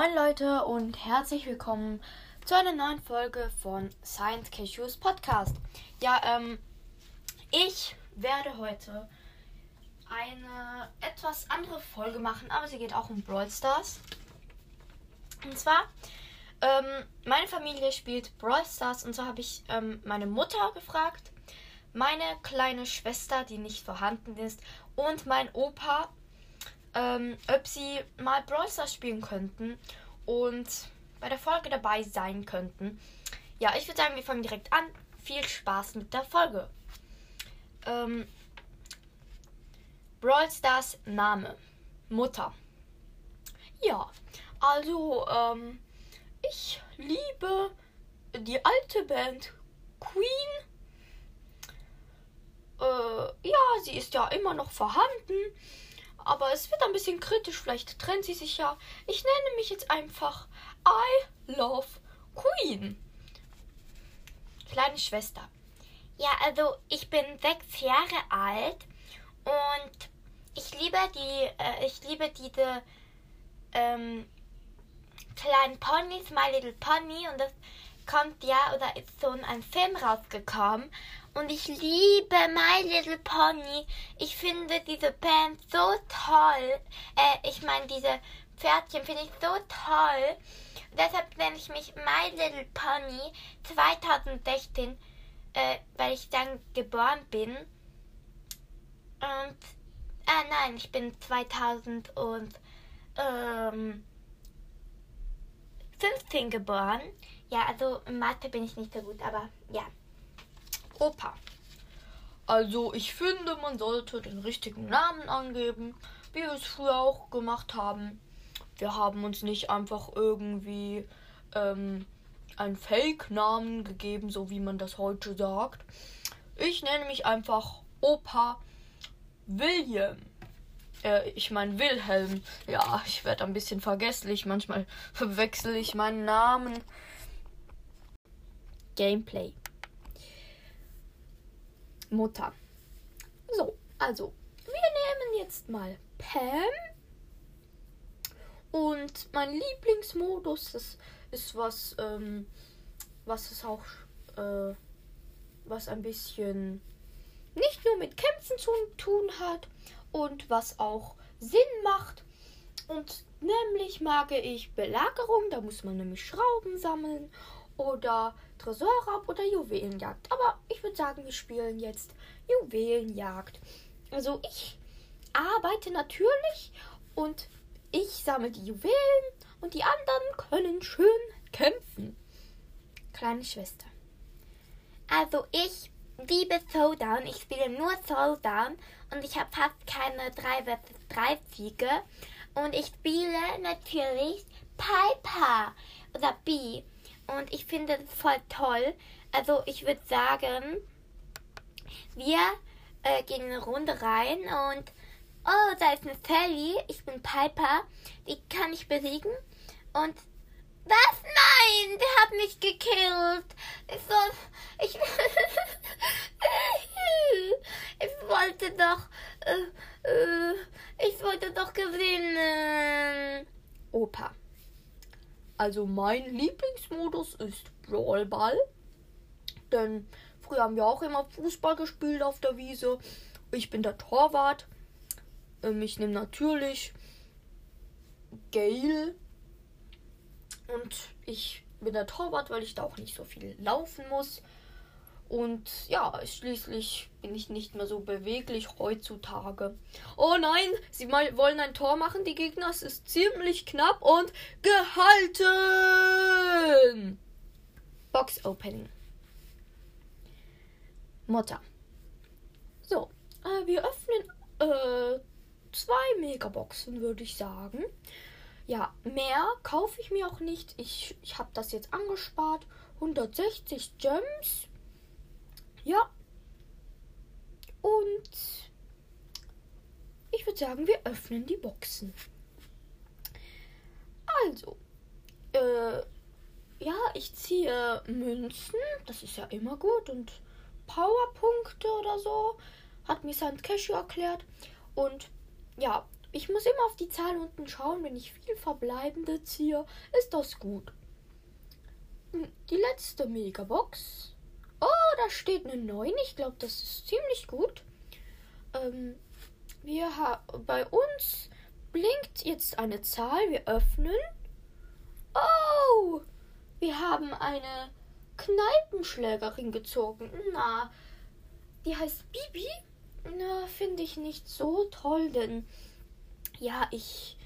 Moin Leute und herzlich willkommen zu einer neuen Folge von Science Cashews Podcast. Ja, ähm, ich werde heute eine etwas andere Folge machen, aber sie geht auch um Brawl Stars. Und zwar, ähm, meine Familie spielt Brawl Stars und so habe ich ähm, meine Mutter gefragt, meine kleine Schwester, die nicht vorhanden ist, und mein Opa, ähm, ob sie mal Brawl Stars spielen könnten und bei der Folge dabei sein könnten. Ja, ich würde sagen, wir fangen direkt an. Viel Spaß mit der Folge. Ähm, Brawl Stars Name. Mutter. Ja, also, ähm, ich liebe die alte Band Queen. Äh, ja, sie ist ja immer noch vorhanden. Aber es wird ein bisschen kritisch. Vielleicht trennt sie sich ja. Ich nenne mich jetzt einfach I Love Queen. Kleine Schwester. Ja, also ich bin sechs Jahre alt und ich liebe die, äh, ich liebe diese ähm, kleinen Ponys, My Little Pony und das kommt ja oder ist so ein Film rausgekommen und ich liebe My Little Pony. Ich finde diese Band so toll. Äh, ich meine diese Pferdchen finde ich so toll. Deshalb nenne ich mich My Little Pony 2016 äh, weil ich dann geboren bin. Und, ah nein, ich bin 2000 und, ähm, 15 geboren. Ja, also in Mathe bin ich nicht so gut, aber ja. Opa. Also ich finde, man sollte den richtigen Namen angeben, wie wir es früher auch gemacht haben. Wir haben uns nicht einfach irgendwie ähm, einen Fake-Namen gegeben, so wie man das heute sagt. Ich nenne mich einfach Opa William. Äh, ich meine Wilhelm. Ja, ich werde ein bisschen vergesslich. Manchmal verwechsel ich meinen Namen. Gameplay. Mutter. So, also, wir nehmen jetzt mal Pam. Und mein Lieblingsmodus, das ist was, ähm, was es auch, äh, was ein bisschen nicht nur mit Kämpfen zu tun hat und was auch Sinn macht. Und nämlich mag ich Belagerung, da muss man nämlich Schrauben sammeln oder Tresorraub oder Juwelenjagd. Aber ich würde sagen, wir spielen jetzt Juwelenjagd. Also ich arbeite natürlich und ich sammle die Juwelen und die anderen können schön kämpfen. Kleine Schwester. Also ich liebe Showdown. Ich spiele nur Showdown und ich habe fast keine 3 vs 3 Siege. Und ich spiele natürlich Piper oder B. Und ich finde das voll toll. Also ich würde sagen, wir äh, gehen eine Runde rein und oh, da ist eine Sally. Ich bin Piper. Die kann ich besiegen. Und was? Nein, der hat mich gekillt. Ich, soll, ich, ich wollte doch, äh, äh, ich wollte doch gewinnen. Opa. Also mein Lieblingsmodus ist Brawlball. Denn früher haben wir auch immer Fußball gespielt auf der Wiese. Ich bin der Torwart. Ähm, ich nehme natürlich Gale und ich bin der Torwart, weil ich da auch nicht so viel laufen muss. Und ja, schließlich bin ich nicht mehr so beweglich heutzutage. Oh nein, sie mal wollen ein Tor machen, die Gegner. Es ist ziemlich knapp und gehalten. Box Opening. Mutter. So, äh, wir öffnen äh, zwei Megaboxen, würde ich sagen. Ja, mehr kaufe ich mir auch nicht. Ich, ich habe das jetzt angespart. 160 Gems. Ja. Und ich würde sagen, wir öffnen die Boxen. Also, äh, ja, ich ziehe Münzen. Das ist ja immer gut. Und Powerpunkte oder so. Hat mir Sand Cashew erklärt. Und ja, Ich muss immer auf die Zahl unten schauen. Wenn ich viel Verbleibende ziehe, ist das gut. Hm, die letzte Megabox. Oh, da steht eine 9. Ich glaube, das ist ziemlich gut. Ähm, wir haben bei uns blinkt jetzt eine Zahl. Wir öffnen. Oh, wir haben eine Kneipenschlägerin gezogen. Na, die heißt Bibi. Na, finde ich nicht so toll, denn ja, ich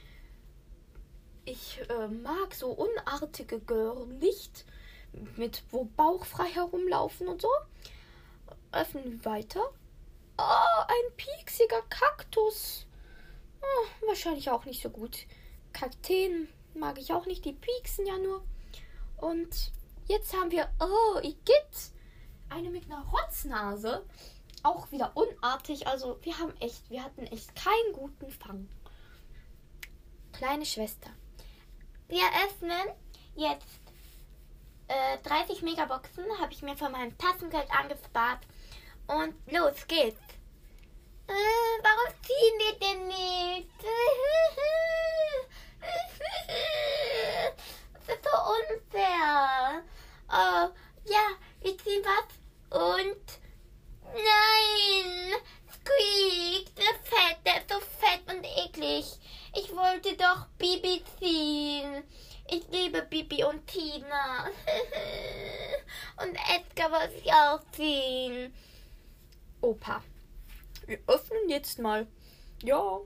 ich äh, mag so unartige Gören nicht, mit wo bauchfrei herumlaufen und so. Öffnen wir weiter. Oh, ein pieksiger Kaktus. Oh, wahrscheinlich auch nicht so gut. Kakteen mag ich auch nicht, die pieksen ja nur. Und jetzt haben wir, oh, Igitt, eine mit einer Rotznase. Auch wieder unartig. Also wir haben echt, wir hatten echt keinen guten Fang. Kleine Schwester. Wir öffnen jetzt äh, 30 Megaboxen, habe ich mir von meinem Tassengeld angespart. Und los geht's. Äh, warum ziehen wir denn nicht? Das ist so unfair. Oh, ja, wir ziehen was und nein, Squeak, der Fett, der ist so fett und eklig. Ich wollte doch Bibi ziehen. Bibi und Tina. und Edgar wollte ich auch ziehen. Opa. Wir öffnen jetzt mal, ja,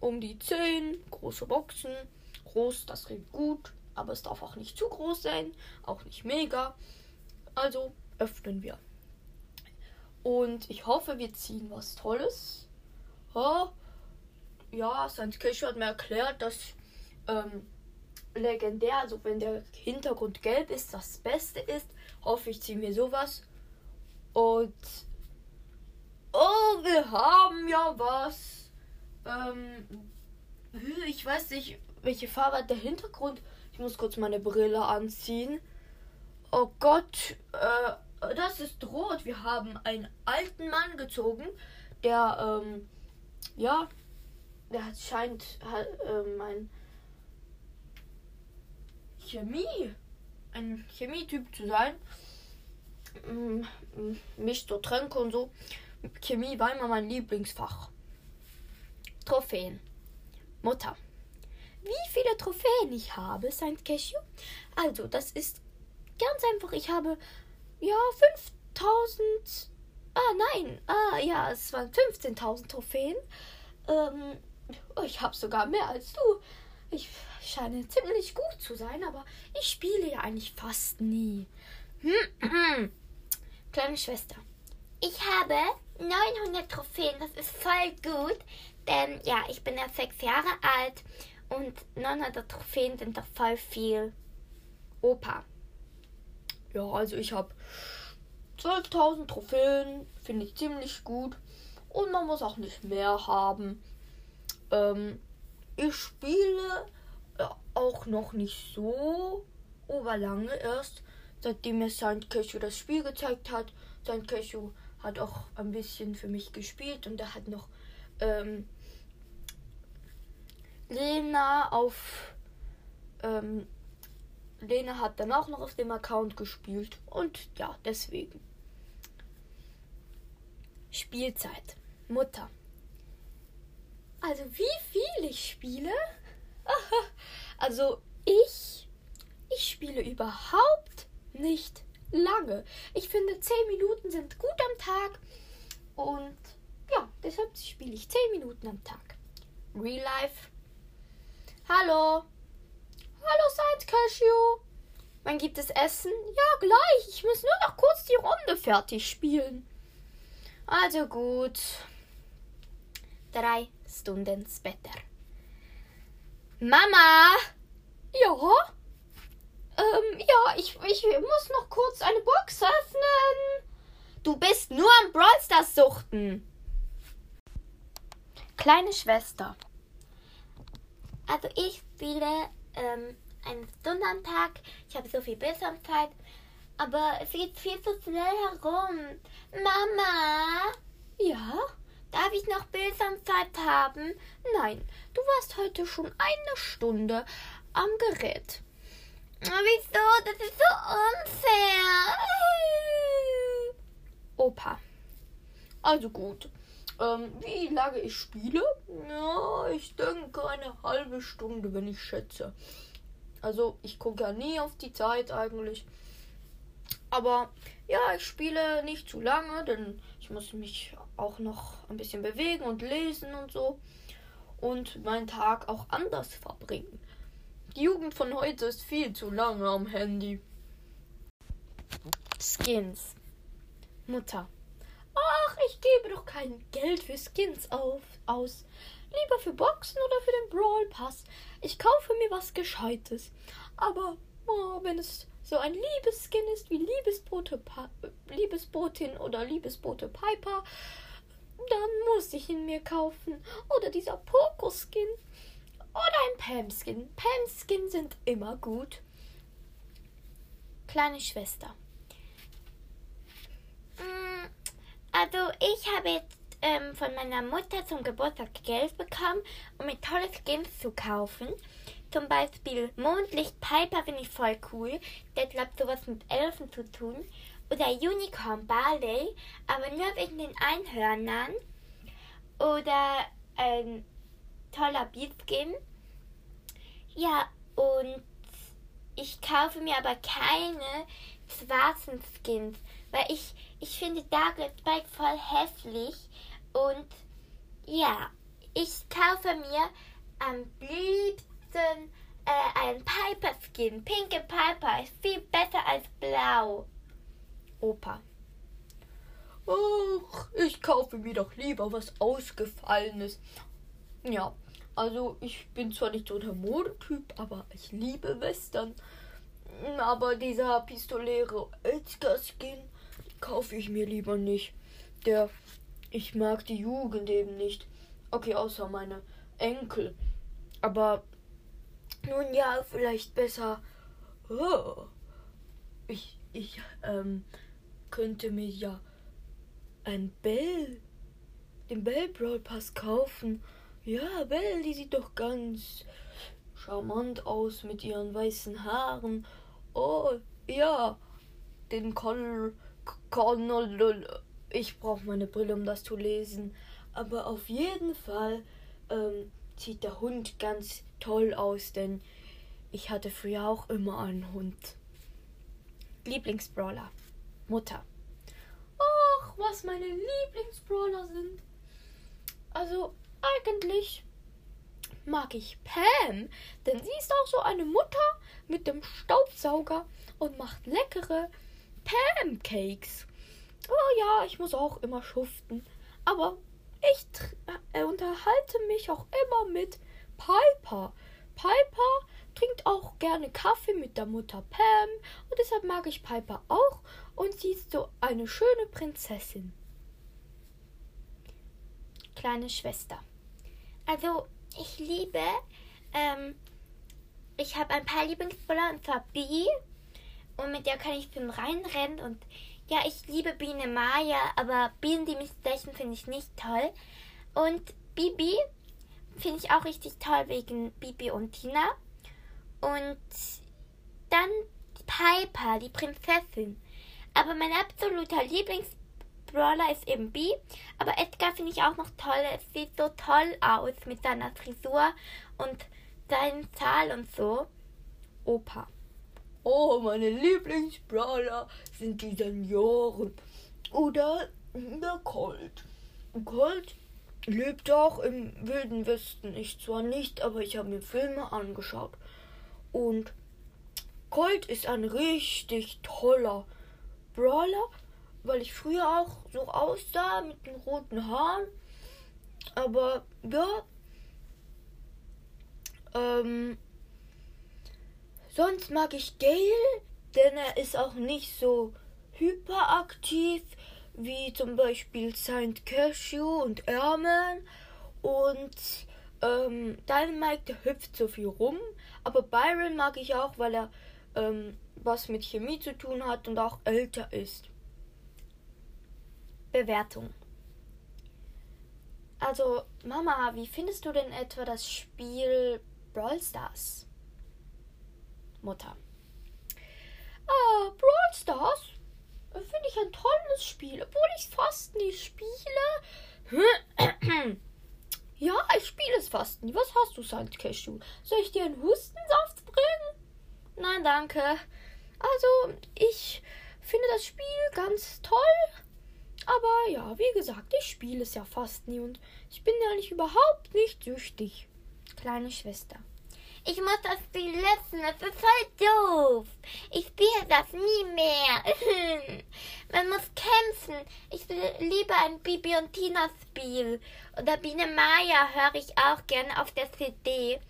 um die 10 große Boxen. Groß, das klingt gut, aber es darf auch nicht zu groß sein, auch nicht mega. Also öffnen wir. Und ich hoffe, wir ziehen was Tolles. Oh, ja, St. Keshu hat mir erklärt, dass ähm, legendär, also wenn der Hintergrund gelb ist, das Beste ist. Hoffe ich, ziehen wir sowas. Und oh, wir haben ja was. Ähm, ich weiß nicht, welche Farbe hat der Hintergrund. Ich muss kurz meine Brille anziehen. Oh Gott, äh, das ist rot. Wir haben einen alten Mann gezogen, der, ähm, ja, der scheint ähm, ein Chemie, ein Chemietyp zu sein. Mm, mm, mischt so Tränke und so. Chemie war immer mein Lieblingsfach. Trophäen. Mutter. Wie viele Trophäen ich habe, Saint Cashew? Also, das ist ganz einfach. Ich habe ja 5000. Ah, nein. Ah, ja, es waren 15.000 Trophäen. Ähm, oh, ich habe sogar mehr als du. Ich scheine ziemlich gut zu sein, aber ich spiele ja eigentlich fast nie. Kleine Schwester. Ich habe 900 Trophäen. Das ist voll gut, denn ja, ich bin erst sechs Jahre alt und 900 Trophäen sind doch voll viel. Opa. Ja, also ich habe 12.000 Trophäen, finde ich ziemlich gut. Und man muss auch nicht mehr haben. Ähm, ich spiele auch noch nicht so oberlange erst, seitdem mir Saint Cashew das Spiel gezeigt hat. Saint Cashew hat auch ein bisschen für mich gespielt und er hat noch ähm, Lena auf ähm, Lena hat dann auch noch auf dem Account gespielt und ja, deswegen. Spielzeit. Mutter. Also wie viel ich spiele? also ich, ich spiele überhaupt nicht lange. Ich finde 10 Minuten sind gut am Tag und ja, deshalb spiele ich 10 Minuten am Tag. Real Life. Hallo. Hallo Science Cashew. Wann gibt es Essen? Ja, gleich. Ich muss nur noch kurz die Runde fertig spielen. Also gut. Drei Stunden später. Mama! Ja? Ähm, ja, ich, ich muss noch kurz eine Box öffnen. Du bist nur am Brawl Stars suchten. Kleine Schwester. Also ich spiele ähm, eine Stunde am Tag. Ich habe so viel Bildschirmzeit. Aber es geht viel zu schnell herum. Mama! Ja? Darf ich noch Bildschirmzeit haben? Nein, du warst heute schon eine Stunde am Gerät. Wieso? Das ist so unfair. Opa. Also gut. Ähm, wie lange ich spiele? Ja, ich denke eine halbe Stunde, wenn ich schätze. Also ich gucke ja nie auf die Zeit eigentlich. Aber ja, ich spiele nicht zu lange, denn ich muss mich auch noch ein bisschen bewegen und lesen und so. Und meinen Tag auch anders verbringen. Die Jugend von heute ist viel zu lange am Handy. Skins. Mutter. Ach, ich gebe doch kein Geld für Skins auf, aus. Lieber für Boxen oder für den Brawl Pass. Ich kaufe mir was Gescheites. Aber oh, wenn es so ein Liebesskin ist wie Liebesbote Liebesbotin oder Liebesbote Piper, dann muss ich ihn mir kaufen. Oder dieser Poco-Skin. Oder ein Pam-Skin. Pam-Skin sind immer gut. Kleine Schwester. Mm, also ich habe jetzt ähm, von meiner Mutter zum Geburtstag Geld bekommen, um mir tolle Skins zu kaufen. Zum Beispiel Mondlicht Piper finde ich voll cool. Der glaubt sowas mit Elfen zu tun. Oder Unicorn Barley, aber nur wegen den Einhörnern. Oder ein toller Beatskin. Ja, und ich kaufe mir aber keine schwarzen Skins, weil ich, ich finde Darklet Spike voll hässlich und ja, ich kaufe mir am liebsten äh, einen Piper Skin. Pinke Piper ist viel besser als blau. Opa. Ach, ich kaufe mir doch lieber was Ausgefallenes. Ja, also ich bin zwar nicht so der Modetyp, aber ich liebe Western. Aber dieser pistoläre Edgar Skin kaufe ich mir lieber nicht. Der ich mag die Jugend eben nicht. Okay, außer meine Enkel. Aber nun ja, vielleicht besser. Oh, ich, ich, ähm, könnte mir ja ein Bell, den Bell Brawl Pass kaufen. Ja, Bell, die sieht doch ganz charmant aus mit ihren weißen Haaren. Oh, ja, den Connell, ich brauche meine Brille, um das zu lesen. Aber auf jeden Fall ähm, sieht der Hund ganz toll aus, denn ich hatte früher auch immer einen Hund. Lieblingsbrawler. Mutter. Ach, was meine Lieblingsbrawler sind. Also, eigentlich mag ich Pam, denn sie ist auch so eine Mutter mit dem Staubsauger und macht leckere Pancakes. Oh ja, ich muss auch immer schuften. Aber ich äh, unterhalte mich auch immer mit Piper. Piper trinkt auch gerne Kaffee mit der Mutter Pam und deshalb mag ich Piper auch und sie ist so eine schöne Prinzessin. Kleine Schwester. Also, ich liebe, ähm, ich habe ein paar Lieblingsbrawler und zwar Bee und mit der kann ich zum reinrennen und ja, ich liebe Biene Maya, aber Bienen, die mich stechen, finde ich nicht toll. Und Bibi finde ich auch richtig toll wegen Bibi und Tina. Und dann Piper, die Prinzessin. Aber mein absoluter Lieblingsbrawler ist eben Bee. Aber Edgar finde ich auch noch toll. Es sieht so toll aus mit seiner Frisur und seinen Zahl und so. Opa. Oh, meine Lieblingsbrawler sind die Senioren. Oder der Colt. Colt lebt auch im Wilden Westen. Ich zwar nicht, aber ich habe mir Filme angeschaut. Und Colt ist ein richtig toller Brawler, weil ich früher auch so aussah mit den roten Haaren. Aber ja, ähm, Sonst mag ich Gale, denn er ist auch nicht so hyperaktiv wie zum Beispiel Saint Cashew und Ermen. Und ähm, Dynamite, der hüpft so viel rum. Aber Byron mag ich auch, weil er ähm, was mit Chemie zu tun hat und auch älter ist. Bewertung. Also, Mama, wie findest du denn etwa das Spiel Brawl Stars? Mutter. Ah, Brawl Stars? Finde ich ein tolles Spiel, obwohl ich es fast nie spiele. ja, ich spiele es fast nie. Was hast du, Sand Cashew? Soll ich dir einen Hustensaft bringen? Nein, danke. Also, ich finde das Spiel ganz toll. Aber ja, wie gesagt, ich spiele es ja fast nie und ich bin ja nicht überhaupt nicht süchtig. Kleine Schwester. Ich muss das Spiel löschen, das ist voll doof. Ich spiele das nie mehr. Man muss kämpfen. Ich will lieber ein Bibi und Tina Spiel. Oder Biene Maya höre ich auch gerne auf der CD.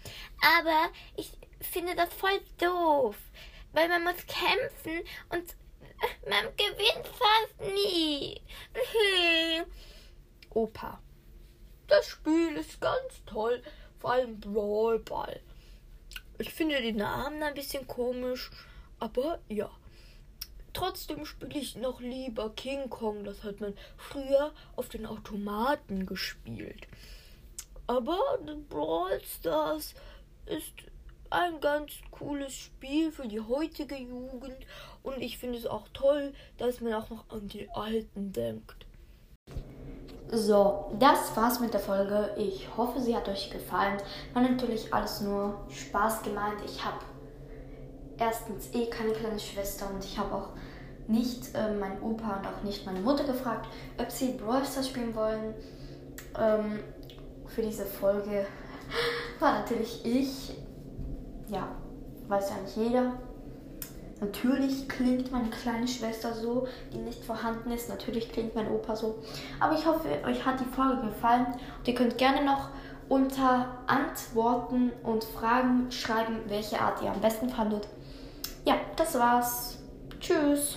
Aber ich finde das voll doof. Weil man muss kämpfen und man gewinnt fast nie. Opa. Das Spiel ist ganz toll, vor allem Brawlball. Ich finde den Namen ein bisschen komisch, aber ja. Trotzdem spiele ich noch lieber King Kong. Das hat man früher auf den Automaten gespielt. Aber Brawl Stars ist ein ganz cooles Spiel für die heutige Jugend und ich finde es auch toll, dass man auch noch an die Alten denkt. So, das war's mit der Folge. Ich hoffe, sie hat euch gefallen. War natürlich alles nur Spaß gemeint. Ich habe erstens eh keine kleine Schwester und ich habe auch nicht äh, meinen Opa und auch nicht meine Mutter gefragt, ob sie Brawl Stars spielen wollen. Ähm, für diese Folge war natürlich ich. Ja, weiß ja nicht jeder. Natürlich klingt meine kleine Schwester so, die nicht vorhanden ist. Natürlich klingt mein Opa so. Aber ich hoffe, euch hat die Folge gefallen. Und ihr könnt gerne noch unter Antworten und Fragen schreiben, welche Art ihr am besten fandet. Ja, das war's. Tschüss.